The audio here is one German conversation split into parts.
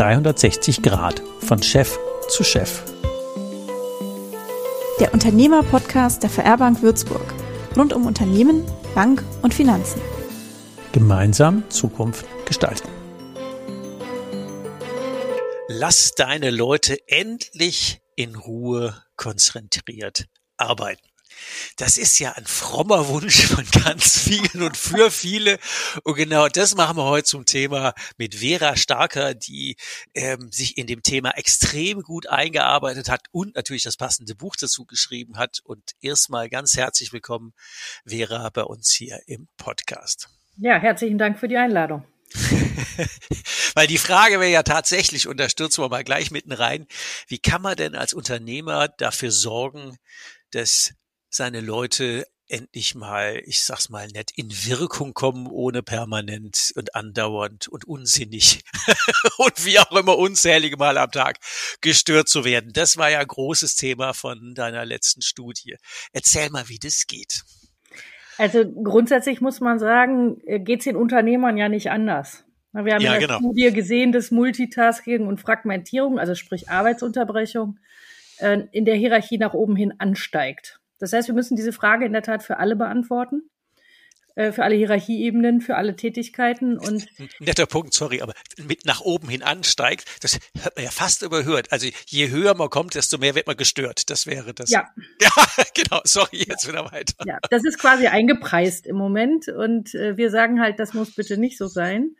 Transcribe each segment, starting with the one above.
360 Grad von Chef zu Chef. Der Unternehmer-Podcast der VR Bank Würzburg. Rund um Unternehmen, Bank und Finanzen. Gemeinsam Zukunft gestalten. Lass deine Leute endlich in Ruhe konzentriert arbeiten. Das ist ja ein frommer Wunsch von ganz vielen und für viele. Und genau das machen wir heute zum Thema mit Vera Starker, die ähm, sich in dem Thema extrem gut eingearbeitet hat und natürlich das passende Buch dazu geschrieben hat. Und erstmal ganz herzlich willkommen, Vera, bei uns hier im Podcast. Ja, herzlichen Dank für die Einladung. Weil die Frage wäre ja tatsächlich, und da stürzen wir mal gleich mitten rein, wie kann man denn als Unternehmer dafür sorgen, dass seine Leute endlich mal, ich sag's mal nett, in Wirkung kommen, ohne permanent und andauernd und unsinnig und wie auch immer unzählige Mal am Tag gestört zu werden. Das war ja ein großes Thema von deiner letzten Studie. Erzähl mal, wie das geht. Also grundsätzlich muss man sagen, äh, geht's den Unternehmern ja nicht anders. Wir haben ja, in der genau. Studie gesehen, dass Multitasking und Fragmentierung, also sprich Arbeitsunterbrechung, äh, in der Hierarchie nach oben hin ansteigt. Das heißt, wir müssen diese Frage in der Tat für alle beantworten, äh, für alle Hierarchieebenen, für alle Tätigkeiten und netter Punkt, sorry, aber mit nach oben hin ansteigt, das hat man ja fast überhört. Also je höher man kommt, desto mehr wird man gestört. Das wäre das. Ja, ja genau. Sorry, jetzt wieder weiter. Ja, das ist quasi eingepreist im Moment und äh, wir sagen halt, das muss bitte nicht so sein.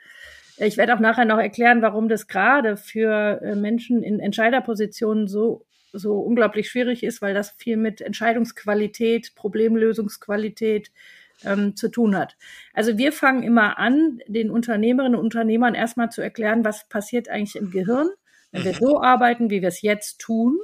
Ich werde auch nachher noch erklären, warum das gerade für äh, Menschen in Entscheiderpositionen so so unglaublich schwierig ist, weil das viel mit Entscheidungsqualität, Problemlösungsqualität ähm, zu tun hat. Also wir fangen immer an, den Unternehmerinnen und Unternehmern erstmal zu erklären, was passiert eigentlich im Gehirn, wenn wir mhm. so arbeiten, wie wir es jetzt tun.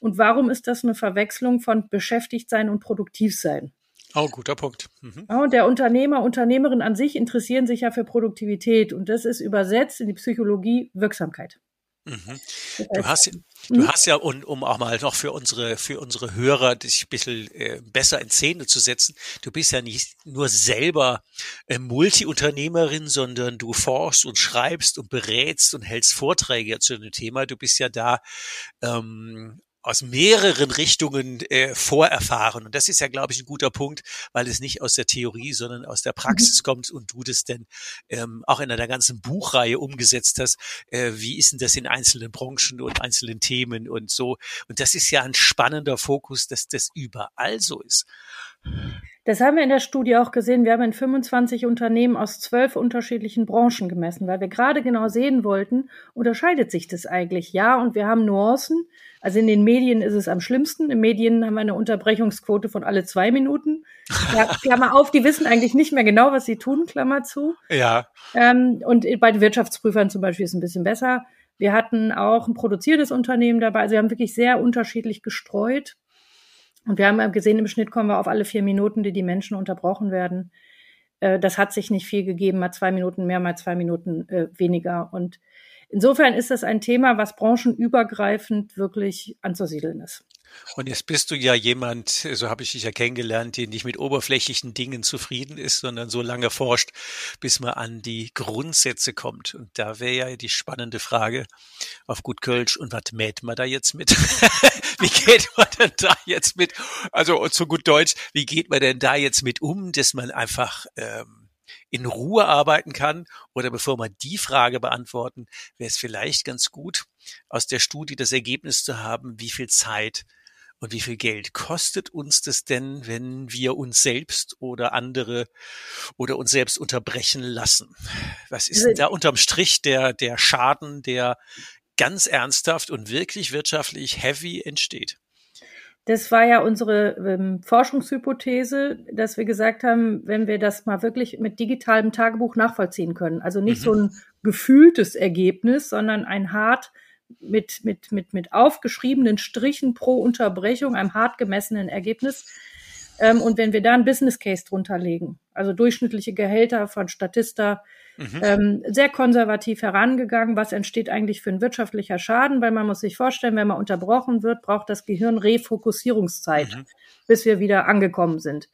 Und warum ist das eine Verwechslung von beschäftigt sein und produktiv sein? Oh, guter Punkt. Mhm. Ja, und der Unternehmer, Unternehmerin an sich interessieren sich ja für Produktivität und das ist übersetzt in die Psychologie Wirksamkeit. Mhm. Du hast, du hm? hast ja, um, um auch mal noch für unsere, für unsere Hörer dich ein bisschen äh, besser in Szene zu setzen, du bist ja nicht nur selber äh, Multi-Unternehmerin, sondern du forschst und schreibst und berätst und hältst Vorträge zu dem Thema. Du bist ja da ähm, aus mehreren Richtungen äh, vorerfahren. Und das ist ja, glaube ich, ein guter Punkt, weil es nicht aus der Theorie, sondern aus der Praxis mhm. kommt und du das denn ähm, auch in einer ganzen Buchreihe umgesetzt hast. Äh, wie ist denn das in einzelnen Branchen und einzelnen Themen und so? Und das ist ja ein spannender Fokus, dass das überall so ist. Das haben wir in der Studie auch gesehen. Wir haben in 25 Unternehmen aus zwölf unterschiedlichen Branchen gemessen, weil wir gerade genau sehen wollten, unterscheidet sich das eigentlich? Ja, und wir haben Nuancen. Also in den Medien ist es am schlimmsten. In Medien haben wir eine Unterbrechungsquote von alle zwei Minuten. Ja, Klammer auf, die wissen eigentlich nicht mehr genau, was sie tun, Klammer zu. Ja. Ähm, und bei den Wirtschaftsprüfern zum Beispiel ist es ein bisschen besser. Wir hatten auch ein produzierendes Unternehmen dabei. Also wir haben wirklich sehr unterschiedlich gestreut. Und wir haben gesehen, im Schnitt kommen wir auf alle vier Minuten, die die Menschen unterbrochen werden. Äh, das hat sich nicht viel gegeben, mal zwei Minuten mehr, mal zwei Minuten äh, weniger. Und insofern ist das ein Thema, was branchenübergreifend wirklich anzusiedeln ist. Und jetzt bist du ja jemand, so habe ich dich ja kennengelernt, der nicht mit oberflächlichen Dingen zufrieden ist, sondern so lange forscht, bis man an die Grundsätze kommt. Und da wäre ja die spannende Frage auf gut Kölsch, und was mäht man da jetzt mit? wie geht man denn da jetzt mit? Also zu gut Deutsch, wie geht man denn da jetzt mit um, dass man einfach ähm, in Ruhe arbeiten kann? Oder bevor wir die Frage beantworten, wäre es vielleicht ganz gut, aus der Studie das Ergebnis zu haben, wie viel Zeit und wie viel Geld kostet uns das denn, wenn wir uns selbst oder andere oder uns selbst unterbrechen lassen? Was ist denn also da unterm Strich der, der Schaden, der ganz ernsthaft und wirklich wirtschaftlich heavy entsteht? Das war ja unsere ähm, Forschungshypothese, dass wir gesagt haben, wenn wir das mal wirklich mit digitalem Tagebuch nachvollziehen können, also nicht mhm. so ein gefühltes Ergebnis, sondern ein hart mit, mit, mit, mit aufgeschriebenen Strichen pro Unterbrechung, einem hart gemessenen Ergebnis. Ähm, und wenn wir da einen Business Case drunter legen, also durchschnittliche Gehälter von Statista, mhm. ähm, sehr konservativ herangegangen, was entsteht eigentlich für ein wirtschaftlicher Schaden, weil man muss sich vorstellen, wenn man unterbrochen wird, braucht das Gehirn Refokussierungszeit, mhm. bis wir wieder angekommen sind.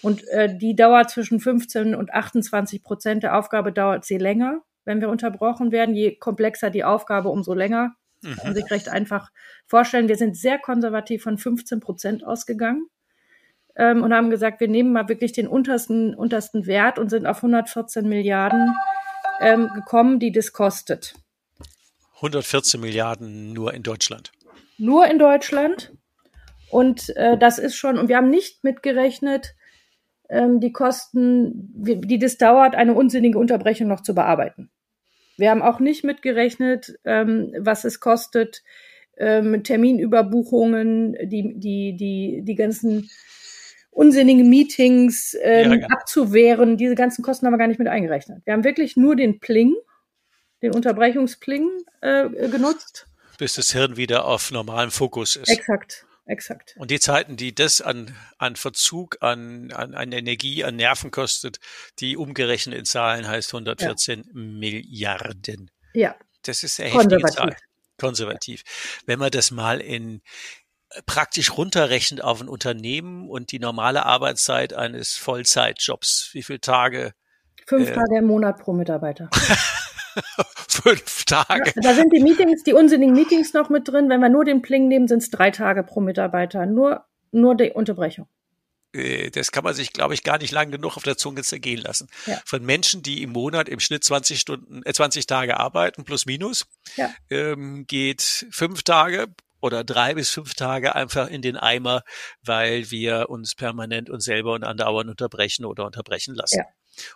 Und äh, die dauert zwischen 15 und 28 Prozent der Aufgabe dauert sie länger. wenn wir unterbrochen werden. Je komplexer die Aufgabe, umso länger. Mhm. Kann man sich recht einfach vorstellen. Wir sind sehr konservativ von 15 Prozent ausgegangen ähm, und haben gesagt, wir nehmen mal wirklich den untersten, untersten Wert und sind auf 114 Milliarden ähm, gekommen, die das kostet. 114 Milliarden nur in Deutschland. Nur in Deutschland. Und äh, das ist schon, und wir haben nicht mitgerechnet, ähm, die Kosten, die das dauert, eine unsinnige Unterbrechung noch zu bearbeiten. Wir haben auch nicht mitgerechnet, ähm, was es kostet, ähm, Terminüberbuchungen, die, die, die, die ganzen unsinnigen Meetings ähm, ja, genau. abzuwehren. Diese ganzen Kosten haben wir gar nicht mit eingerechnet. Wir haben wirklich nur den Pling, den Unterbrechungspling äh, genutzt. Bis das Hirn wieder auf normalem Fokus ist. Exakt. Exakt. Und die Zeiten, die das an, an Verzug, an, an, an Energie, an Nerven kostet, die umgerechnet in Zahlen heißt 114 ja. Milliarden. Ja. Das ist eine heftige Zahl. Konservativ. Wenn man das mal in, praktisch runterrechnet auf ein Unternehmen und die normale Arbeitszeit eines Vollzeitjobs. Wie viele Tage? Fünf äh, Tage im Monat pro Mitarbeiter. Fünf Tage. Ja, da sind die Meetings, die unsinnigen Meetings noch mit drin. Wenn wir nur den Pling nehmen, sind es drei Tage pro Mitarbeiter. Nur, nur die Unterbrechung. Äh, das kann man sich, glaube ich, gar nicht lang genug auf der Zunge zergehen lassen. Ja. Von Menschen, die im Monat im Schnitt 20 Stunden, äh, 20 Tage arbeiten, plus minus, ja. ähm, geht fünf Tage oder drei bis fünf Tage einfach in den Eimer, weil wir uns permanent uns selber und andauernd unterbrechen oder unterbrechen lassen. Ja.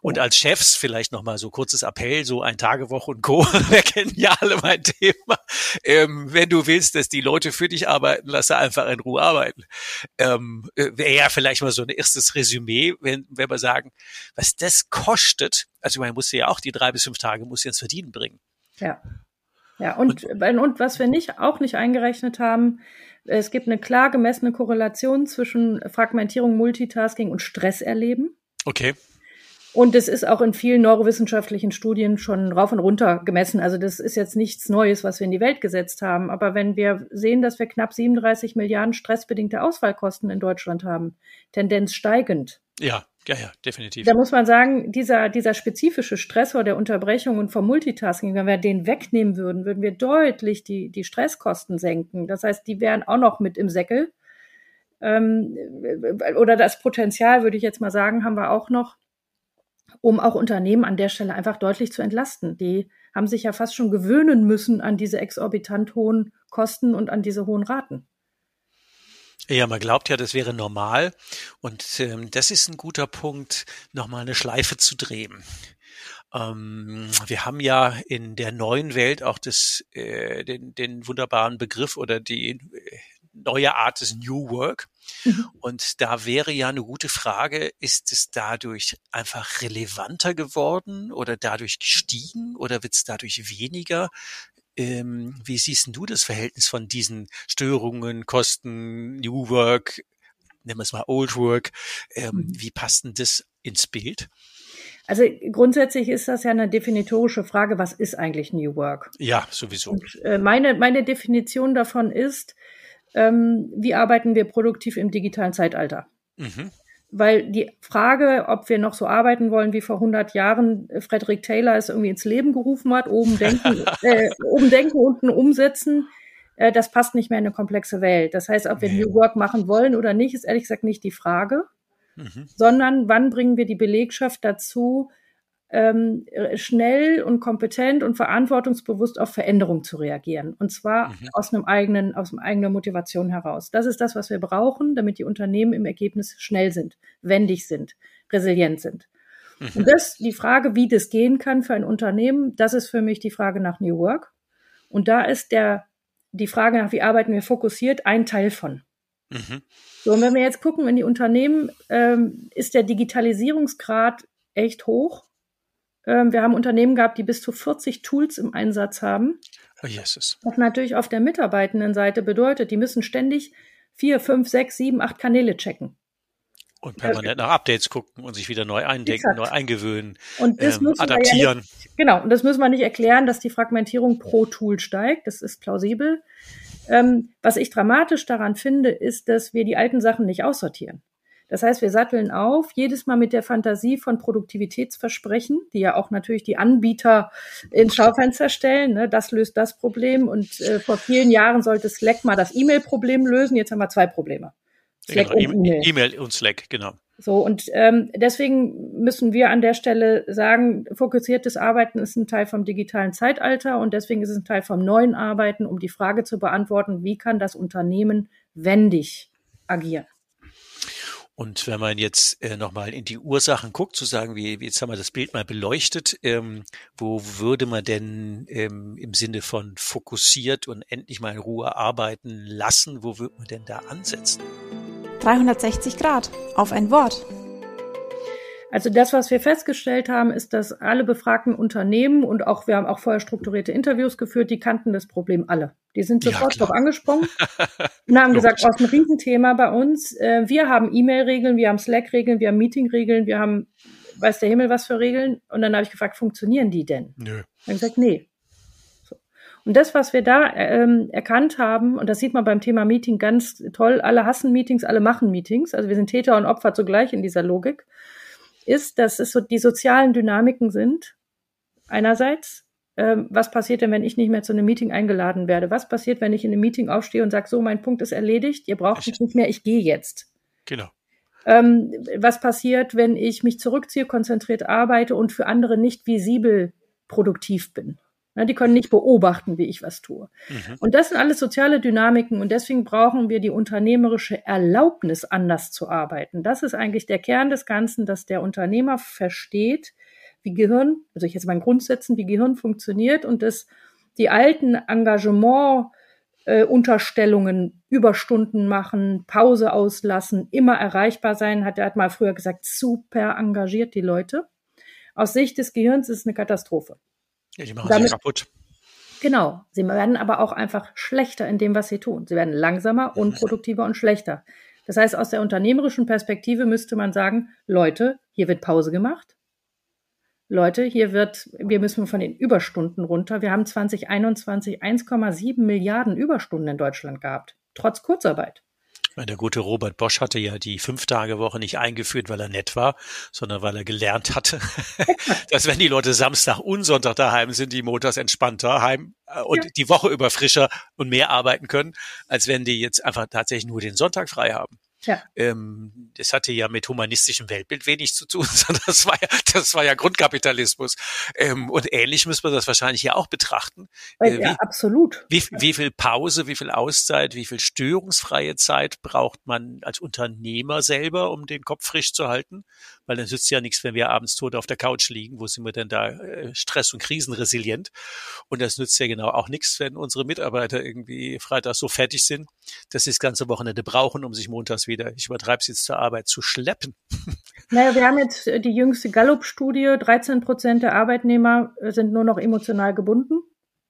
Und als Chefs vielleicht nochmal so kurzes Appell, so ein Tagewoche und Co. Wir kennen ja alle mein Thema. Ähm, wenn du willst, dass die Leute für dich arbeiten, lass sie einfach in Ruhe arbeiten. Ähm, äh, Wäre ja vielleicht mal so ein erstes Resümee, wenn, wenn wir sagen, was das kostet. Also man muss ja auch die drei bis fünf Tage muss ins Verdienen bringen. Ja. Ja, und, und, und was wir nicht, auch nicht eingerechnet haben, es gibt eine klar gemessene Korrelation zwischen Fragmentierung, Multitasking und Stress erleben. Okay. Und es ist auch in vielen neurowissenschaftlichen Studien schon rauf und runter gemessen. Also das ist jetzt nichts Neues, was wir in die Welt gesetzt haben. Aber wenn wir sehen, dass wir knapp 37 Milliarden stressbedingte Ausfallkosten in Deutschland haben, Tendenz steigend. Ja, ja, ja, definitiv. Da muss man sagen, dieser, dieser spezifische Stressor der Unterbrechung und vom Multitasking, wenn wir den wegnehmen würden, würden wir deutlich die, die Stresskosten senken. Das heißt, die wären auch noch mit im Säckel. Ähm, oder das Potenzial, würde ich jetzt mal sagen, haben wir auch noch, um auch Unternehmen an der Stelle einfach deutlich zu entlasten. Die haben sich ja fast schon gewöhnen müssen an diese exorbitant hohen Kosten und an diese hohen Raten. Ja, man glaubt ja, das wäre normal. Und ähm, das ist ein guter Punkt, nochmal eine Schleife zu drehen. Ähm, wir haben ja in der neuen Welt auch das, äh, den, den wunderbaren Begriff oder die äh, neue Art des New Work. Mhm. Und da wäre ja eine gute Frage, ist es dadurch einfach relevanter geworden oder dadurch gestiegen oder wird es dadurch weniger? Ähm, wie siehst du das Verhältnis von diesen Störungen, Kosten, New Work, nennen wir es mal Old Work? Ähm, mhm. Wie passt denn das ins Bild? Also grundsätzlich ist das ja eine definitorische Frage, was ist eigentlich New Work? Ja, sowieso. Und, äh, meine, meine Definition davon ist, ähm, wie arbeiten wir produktiv im digitalen Zeitalter? Mhm weil die Frage, ob wir noch so arbeiten wollen wie vor 100 Jahren, äh, Frederick Taylor es irgendwie ins Leben gerufen hat, oben denken, äh, oben denken, unten umsetzen, äh, das passt nicht mehr in eine komplexe Welt. Das heißt, ob wir nee. New Work machen wollen oder nicht, ist ehrlich gesagt nicht die Frage, mhm. sondern wann bringen wir die Belegschaft dazu, ähm, schnell und kompetent und verantwortungsbewusst auf Veränderung zu reagieren. Und zwar mhm. aus einem eigenen, aus einer eigenen Motivation heraus. Das ist das, was wir brauchen, damit die Unternehmen im Ergebnis schnell sind, wendig sind, resilient sind. Mhm. Und das, die Frage, wie das gehen kann für ein Unternehmen, das ist für mich die Frage nach New Work. Und da ist der, die Frage nach, wie arbeiten wir fokussiert, ein Teil von. Mhm. So, und wenn wir jetzt gucken in die Unternehmen, ähm, ist der Digitalisierungsgrad echt hoch. Ähm, wir haben Unternehmen gehabt, die bis zu 40 Tools im Einsatz haben. Oh, Jesus. Was natürlich auf der Mitarbeitendenseite bedeutet, die müssen ständig vier, fünf, sechs, sieben, acht Kanäle checken. Und permanent nach Updates gucken und sich wieder neu eindenken, Exakt. neu eingewöhnen, und das ähm, adaptieren. Ja nicht, genau, und das müssen wir nicht erklären, dass die Fragmentierung pro Tool steigt. Das ist plausibel. Ähm, was ich dramatisch daran finde, ist, dass wir die alten Sachen nicht aussortieren. Das heißt, wir satteln auf, jedes Mal mit der Fantasie von Produktivitätsversprechen, die ja auch natürlich die Anbieter ins Schaufenster stellen. Ne? Das löst das Problem. Und äh, vor vielen Jahren sollte Slack mal das E-Mail-Problem lösen. Jetzt haben wir zwei Probleme. Slack genau, und E-Mail. E-Mail und Slack, genau. So, und ähm, deswegen müssen wir an der Stelle sagen, fokussiertes Arbeiten ist ein Teil vom digitalen Zeitalter und deswegen ist es ein Teil vom neuen Arbeiten, um die Frage zu beantworten, wie kann das Unternehmen wendig agieren. Und wenn man jetzt äh, nochmal in die Ursachen guckt, zu sagen, wie, jetzt haben wir das Bild mal beleuchtet, ähm, wo würde man denn ähm, im Sinne von fokussiert und endlich mal in Ruhe arbeiten lassen, wo würde man denn da ansetzen? 360 Grad auf ein Wort. Also das, was wir festgestellt haben, ist, dass alle befragten Unternehmen und auch wir haben auch vorher strukturierte Interviews geführt, die kannten das Problem alle. Die sind sofort ja, drauf angesprungen und haben gesagt, oh, ist ein Riesenthema bei uns. Äh, wir haben E-Mail-Regeln, wir haben Slack-Regeln, wir haben Meeting-Regeln, wir haben weiß der Himmel was für Regeln. Und dann habe ich gefragt, funktionieren die denn? Nö. Dann gesagt, nee. So. Und das, was wir da ähm, erkannt haben, und das sieht man beim Thema Meeting ganz toll, alle hassen Meetings, alle machen Meetings. Also wir sind Täter und Opfer zugleich in dieser Logik ist, dass es so die sozialen Dynamiken sind. Einerseits, ähm, was passiert denn, wenn ich nicht mehr zu einem Meeting eingeladen werde? Was passiert, wenn ich in einem Meeting aufstehe und sage, so, mein Punkt ist erledigt, ihr braucht mich nicht mehr, ich gehe jetzt. Genau. Ähm, was passiert, wenn ich mich zurückziehe, konzentriert arbeite und für andere nicht visibel produktiv bin? Ja, die können nicht beobachten, wie ich was tue. Mhm. Und das sind alles soziale Dynamiken und deswegen brauchen wir die unternehmerische Erlaubnis, anders zu arbeiten. Das ist eigentlich der Kern des Ganzen, dass der Unternehmer versteht, wie Gehirn, also ich jetzt mal in Grundsätzen, wie Gehirn funktioniert und dass die alten Engagement äh, Unterstellungen, Überstunden machen, Pause auslassen, immer erreichbar sein, hat er hat mal früher gesagt, super engagiert die Leute. Aus Sicht des Gehirns ist es eine Katastrophe. Ja, die machen Damit, sich kaputt. Genau. Sie werden aber auch einfach schlechter in dem, was sie tun. Sie werden langsamer, unproduktiver und schlechter. Das heißt, aus der unternehmerischen Perspektive müsste man sagen, Leute, hier wird Pause gemacht. Leute, hier wird, wir müssen von den Überstunden runter. Wir haben 2021 1,7 Milliarden Überstunden in Deutschland gehabt, trotz Kurzarbeit. Der gute Robert Bosch hatte ja die Fünf-Tage-Woche nicht eingeführt, weil er nett war, sondern weil er gelernt hatte, dass wenn die Leute Samstag und Sonntag daheim sind, die montags entspannter heim äh, und ja. die Woche über frischer und mehr arbeiten können, als wenn die jetzt einfach tatsächlich nur den Sonntag frei haben. Ja. Ähm, das hatte ja mit humanistischem Weltbild wenig zu tun, sondern das war ja, das war ja Grundkapitalismus. Ähm, und ähnlich müssen wir das wahrscheinlich ja auch betrachten. Äh, ja, absolut. Wie, wie viel Pause, wie viel Auszeit, wie viel störungsfreie Zeit braucht man als Unternehmer selber, um den Kopf frisch zu halten? Weil dann nützt ja nichts, wenn wir abends tot auf der Couch liegen. Wo sind wir denn da äh, stress- und krisenresilient? Und das nützt ja genau auch nichts, wenn unsere Mitarbeiter irgendwie freitags so fertig sind, dass sie das ganze Wochenende brauchen, um sich montags wieder, ich übertreibe es jetzt zur Arbeit, zu schleppen. Naja, wir haben jetzt äh, die jüngste Gallup-Studie. 13 Prozent der Arbeitnehmer äh, sind nur noch emotional gebunden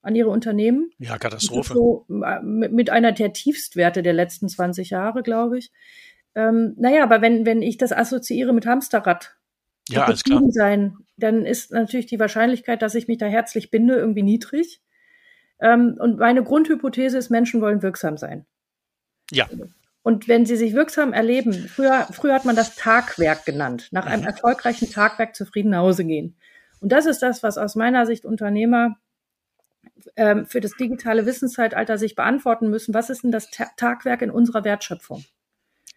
an ihre Unternehmen. Ja, Katastrophe. So, äh, mit einer der Tiefstwerte der letzten 20 Jahre, glaube ich. Ähm, naja, aber wenn, wenn ich das assoziiere mit Hamsterrad, ja, alles klar. sein, dann ist natürlich die Wahrscheinlichkeit, dass ich mich da herzlich binde, irgendwie niedrig. Ähm, und meine Grundhypothese ist, Menschen wollen wirksam sein. Ja. Und wenn sie sich wirksam erleben, früher, früher hat man das Tagwerk genannt, nach einem mhm. erfolgreichen Tagwerk zufrieden nach Hause gehen. Und das ist das, was aus meiner Sicht Unternehmer ähm, für das digitale Wissenszeitalter sich beantworten müssen. Was ist denn das Ta Tagwerk in unserer Wertschöpfung?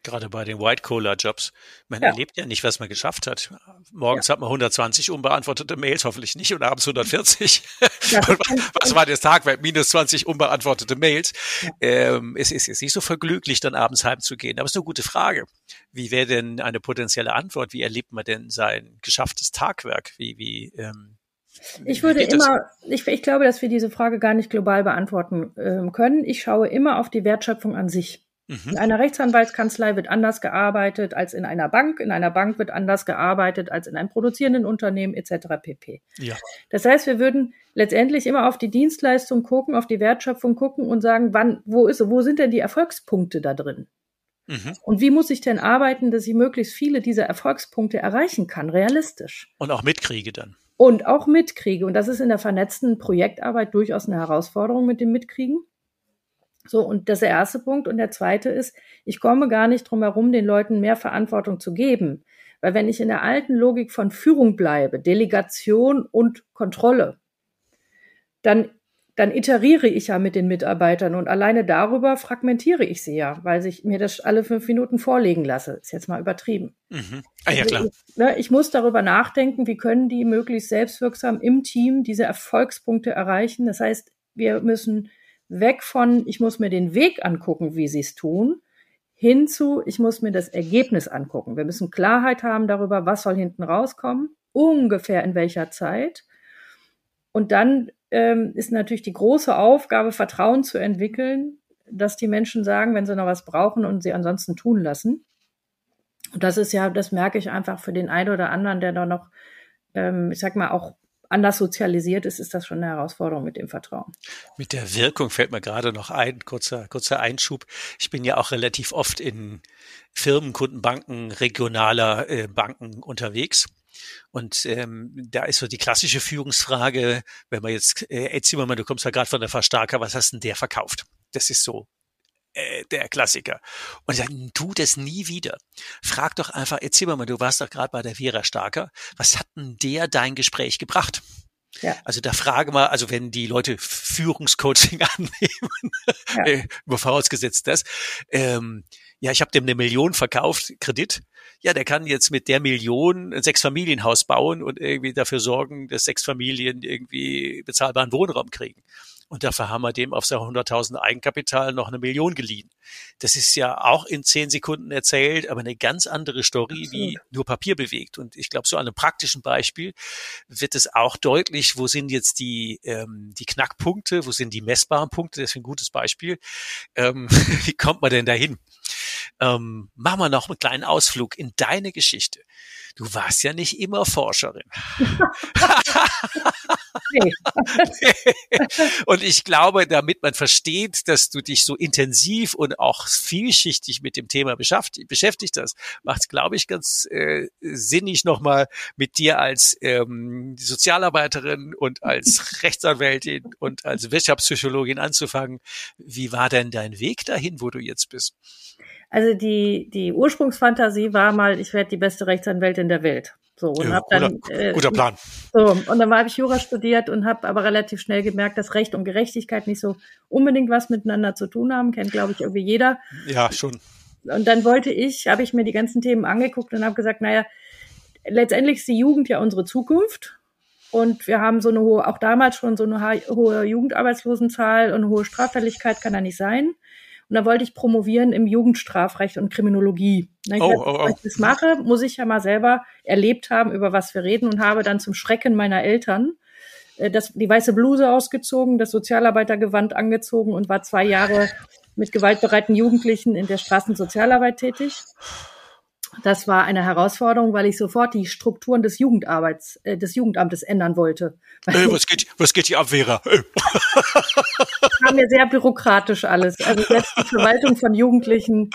Gerade bei den White-Collar-Jobs. Man ja. erlebt ja nicht, was man geschafft hat. Morgens ja. hat man 120 unbeantwortete Mails, hoffentlich nicht, und abends 140. Ja, was war das Tagwerk? Minus 20 unbeantwortete Mails. Ähm, es ist jetzt nicht so verglücklich, dann abends heimzugehen. Aber es ist eine gute Frage. Wie wäre denn eine potenzielle Antwort? Wie erlebt man denn sein geschafftes Tagwerk? Wie, wie, ähm, ich würde immer, ich, ich, glaube, dass wir diese Frage gar nicht global beantworten äh, können. Ich schaue immer auf die Wertschöpfung an sich. Mhm. In einer Rechtsanwaltskanzlei wird anders gearbeitet als in einer Bank. In einer Bank wird anders gearbeitet als in einem produzierenden Unternehmen etc. pp. Ja. Das heißt, wir würden letztendlich immer auf die Dienstleistung gucken, auf die Wertschöpfung gucken und sagen, wann, wo ist, wo sind denn die Erfolgspunkte da drin? Mhm. Und wie muss ich denn arbeiten, dass ich möglichst viele dieser Erfolgspunkte erreichen kann, realistisch? Und auch mitkriege dann. Und auch mitkriege. Und das ist in der vernetzten Projektarbeit durchaus eine Herausforderung mit dem Mitkriegen. So, und das ist der erste Punkt. Und der zweite ist, ich komme gar nicht drum herum, den Leuten mehr Verantwortung zu geben. Weil wenn ich in der alten Logik von Führung bleibe, Delegation und Kontrolle, dann, dann iteriere ich ja mit den Mitarbeitern und alleine darüber fragmentiere ich sie ja, weil ich mir das alle fünf Minuten vorlegen lasse. Ist jetzt mal übertrieben. Mhm. Ah, ja, klar. Also ich, ne, ich muss darüber nachdenken, wie können die möglichst selbstwirksam im Team diese Erfolgspunkte erreichen. Das heißt, wir müssen weg von, ich muss mir den Weg angucken, wie sie es tun, hinzu, ich muss mir das Ergebnis angucken. Wir müssen Klarheit haben darüber, was soll hinten rauskommen, ungefähr in welcher Zeit. Und dann ähm, ist natürlich die große Aufgabe, Vertrauen zu entwickeln, dass die Menschen sagen, wenn sie noch was brauchen und sie ansonsten tun lassen. Und das ist ja, das merke ich einfach für den einen oder anderen, der da noch, ähm, ich sag mal, auch anders sozialisiert ist, ist das schon eine Herausforderung mit dem Vertrauen. Mit der Wirkung fällt mir gerade noch ein, kurzer, kurzer Einschub. Ich bin ja auch relativ oft in Firmenkunden, Banken, regionaler äh, Banken unterwegs. Und ähm, da ist so die klassische Führungsfrage, wenn man jetzt, äh, Ed Zimmermann, du kommst ja gerade von der Verstärker, was hast denn der verkauft? Das ist so äh, der Klassiker. Und sagen, tu das nie wieder. Frag doch einfach, erzähl mal, du warst doch gerade bei der Vera Starker. Was hat denn der dein Gespräch gebracht? Ja. Also da frage mal, also wenn die Leute Führungscoaching annehmen, ja. äh, vorausgesetzt das, ähm, ja, ich habe dem eine Million verkauft, Kredit. Ja, der kann jetzt mit der Million ein Sechsfamilienhaus bauen und irgendwie dafür sorgen, dass sechs Familien irgendwie bezahlbaren Wohnraum kriegen. Und dafür haben wir dem auf sein 100.000 Eigenkapital noch eine Million geliehen. Das ist ja auch in zehn Sekunden erzählt, aber eine ganz andere Story, Absolut. wie nur Papier bewegt. Und ich glaube, so an einem praktischen Beispiel wird es auch deutlich, wo sind jetzt die, ähm, die Knackpunkte, wo sind die messbaren Punkte. Das ist ein gutes Beispiel. Ähm, wie kommt man denn dahin? Ähm, machen wir noch einen kleinen Ausflug in deine Geschichte. Du warst ja nicht immer Forscherin. und ich glaube, damit man versteht, dass du dich so intensiv und auch vielschichtig mit dem Thema beschäftigt, hast, macht es, glaube ich, ganz äh, sinnig nochmal mit dir als ähm, Sozialarbeiterin und als Rechtsanwältin und als Wirtschaftspsychologin anzufangen. Wie war denn dein Weg dahin, wo du jetzt bist? Also die, die Ursprungsfantasie war mal, ich werde die beste Rechtsanwältin der Welt. So, und ja, hab dann, guter, äh, guter Plan. So, und dann habe ich Jura studiert und habe aber relativ schnell gemerkt, dass Recht und Gerechtigkeit nicht so unbedingt was miteinander zu tun haben. Kennt, glaube ich, irgendwie jeder. Ja, schon. Und dann wollte ich, habe ich mir die ganzen Themen angeguckt und habe gesagt, naja, letztendlich ist die Jugend ja unsere Zukunft. Und wir haben so eine hohe, auch damals schon so eine hohe Jugendarbeitslosenzahl und eine hohe Straffälligkeit kann da nicht sein. Und da wollte ich promovieren im Jugendstrafrecht und Kriminologie. Ich oh, oh, oh. Wenn ich das mache, muss ich ja mal selber erlebt haben, über was wir reden und habe dann zum Schrecken meiner Eltern äh, das, die weiße Bluse ausgezogen, das Sozialarbeitergewand angezogen und war zwei Jahre mit gewaltbereiten Jugendlichen in der Straßensozialarbeit tätig. Das war eine Herausforderung, weil ich sofort die Strukturen des Jugendarbeits, äh, des Jugendamtes ändern wollte. Äh, was geht, was geht hier ab, Vera? Äh. war mir sehr bürokratisch alles. Also selbst die Verwaltung von Jugendlichen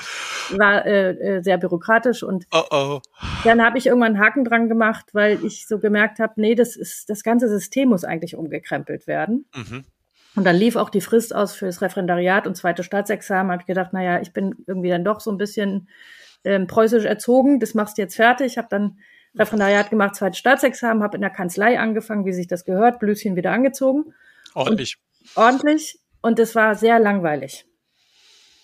war äh, äh, sehr bürokratisch und oh oh. dann habe ich irgendwann einen Haken dran gemacht, weil ich so gemerkt habe, nee, das ist das ganze System muss eigentlich umgekrempelt werden. Mhm. Und dann lief auch die Frist aus für das Referendariat und zweite Staatsexamen. Habe ich gedacht, naja, ich bin irgendwie dann doch so ein bisschen ähm, preußisch erzogen, das machst du jetzt fertig. Habe dann Referendariat gemacht, zweites Staatsexamen, habe in der Kanzlei angefangen, wie sich das gehört, Blüschen wieder angezogen. Ordentlich. Und, ordentlich. Und das war sehr langweilig.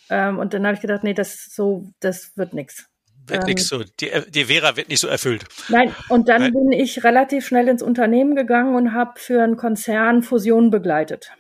Ähm, und dann habe ich gedacht, nee, das so, das wird nix. Wird ähm, nix so. Die, die Vera wird nicht so erfüllt. Nein, und dann Nein. bin ich relativ schnell ins Unternehmen gegangen und habe für einen Konzern Fusionen begleitet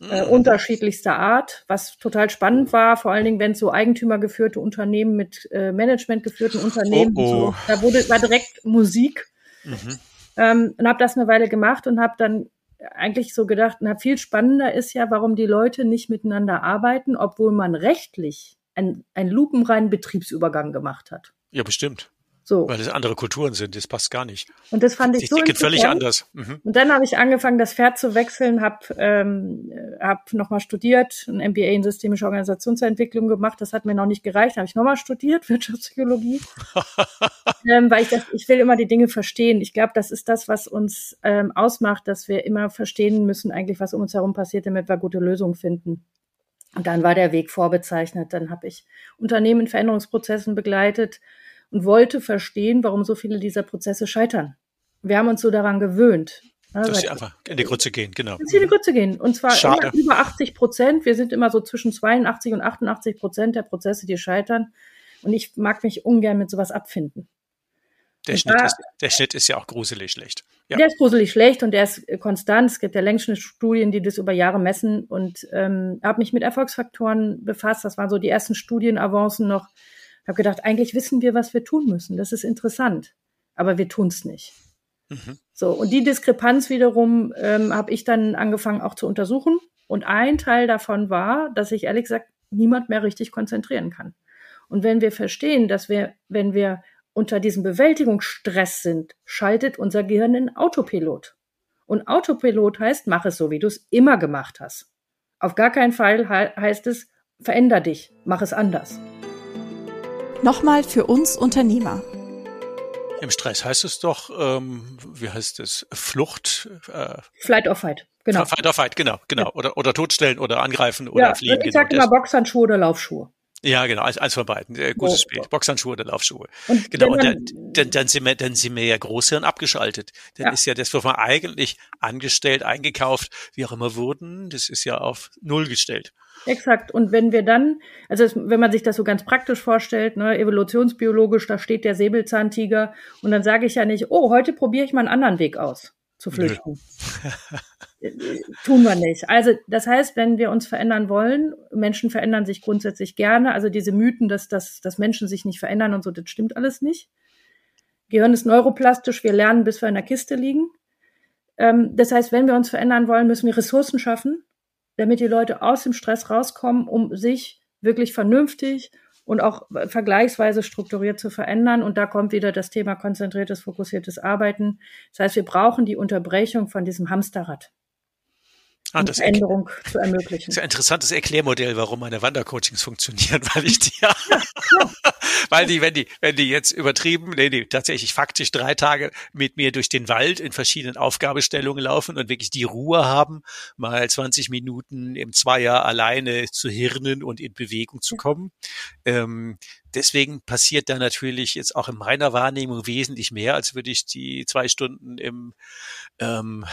äh, unterschiedlichster Art, was total spannend war, vor allen Dingen, wenn es so eigentümergeführte Unternehmen mit äh, managementgeführten Unternehmen, oh, oh. So, da wurde war direkt Musik mhm. ähm, und habe das eine Weile gemacht und habe dann eigentlich so gedacht, na viel spannender ist ja, warum die Leute nicht miteinander arbeiten, obwohl man rechtlich einen, einen lupenreinen Betriebsübergang gemacht hat. Ja, bestimmt. So. Weil es andere Kulturen sind, das passt gar nicht. Und das fand ich Sie so interessant. völlig anders. Mhm. Und dann habe ich angefangen, das Pferd zu wechseln, habe ähm, hab nochmal studiert, ein MBA in systemische Organisationsentwicklung gemacht. Das hat mir noch nicht gereicht. habe ich nochmal studiert, Wirtschaftspsychologie. ähm, weil ich das, ich will immer die Dinge verstehen. Ich glaube, das ist das, was uns ähm, ausmacht, dass wir immer verstehen müssen, eigentlich, was um uns herum passiert, damit wir gute Lösungen finden. Und dann war der Weg vorbezeichnet. Dann habe ich Unternehmen in Veränderungsprozessen begleitet und wollte verstehen, warum so viele dieser Prozesse scheitern. Wir haben uns so daran gewöhnt. Ne, Dass sie einfach in die Grütze gehen, genau. Dass sie in die Grütze gehen. Und zwar immer über 80 Prozent. Wir sind immer so zwischen 82 und 88 Prozent der Prozesse, die scheitern. Und ich mag mich ungern mit sowas abfinden. Der, Schnitt, da, ist, der Schnitt ist ja auch gruselig schlecht. Ja. Der ist gruselig schlecht und der ist konstant. Es gibt ja längst Studien, die das über Jahre messen und ähm, habe mich mit Erfolgsfaktoren befasst. Das waren so die ersten Studienavancen noch. Habe gedacht, eigentlich wissen wir, was wir tun müssen. Das ist interessant, aber wir tun es nicht. Mhm. So und die Diskrepanz wiederum ähm, habe ich dann angefangen auch zu untersuchen. Und ein Teil davon war, dass ich ehrlich gesagt niemand mehr richtig konzentrieren kann. Und wenn wir verstehen, dass wir, wenn wir unter diesem Bewältigungsstress sind, schaltet unser Gehirn in Autopilot. Und Autopilot heißt, mach es so, wie du es immer gemacht hast. Auf gar keinen Fall heißt es, veränder dich, mach es anders. Nochmal für uns Unternehmer. Im Stress heißt es doch, ähm, wie heißt es, Flucht? Äh, Flight or Fight, genau. Flight or Fight, genau, genau. Ja. Oder, oder totstellen oder angreifen oder ja, fliehen. Ich sage genau immer Boxhandschuhe oder Laufschuhe. Ja, genau, eins, eins von beiden. Äh, gutes Spiel. Boxhandschuhe oder Laufschuhe. Und genau, und dann, dann, dann, sind wir, dann sind wir ja Großhirn abgeschaltet. Dann ja. ist ja das, was wir eigentlich angestellt, eingekauft, wie auch immer wurden, das ist ja auf Null gestellt. Exakt. Und wenn wir dann, also es, wenn man sich das so ganz praktisch vorstellt, ne, evolutionsbiologisch, da steht der Säbelzahntiger und dann sage ich ja nicht, oh, heute probiere ich mal einen anderen Weg aus zu flüchten. Tun wir nicht. Also das heißt, wenn wir uns verändern wollen, Menschen verändern sich grundsätzlich gerne. Also diese Mythen, dass, dass, dass Menschen sich nicht verändern und so, das stimmt alles nicht. Gehirn ist neuroplastisch, wir lernen, bis wir in der Kiste liegen. Ähm, das heißt, wenn wir uns verändern wollen, müssen wir Ressourcen schaffen, damit die Leute aus dem Stress rauskommen, um sich wirklich vernünftig und auch vergleichsweise strukturiert zu verändern. Und da kommt wieder das Thema konzentriertes, fokussiertes Arbeiten. Das heißt, wir brauchen die Unterbrechung von diesem Hamsterrad ah, das Veränderung zu ermöglichen. Das ist ein interessantes Erklärmodell, warum meine Wandercoachings funktionieren, weil ich die, ja, weil die, wenn die, wenn die jetzt übertrieben, nee, nee, tatsächlich faktisch drei Tage mit mir durch den Wald in verschiedenen Aufgabestellungen laufen und wirklich die Ruhe haben, mal 20 Minuten im Zweier alleine zu hirnen und in Bewegung zu kommen. Ähm, deswegen passiert da natürlich jetzt auch in meiner Wahrnehmung wesentlich mehr, als würde ich die zwei Stunden im ähm,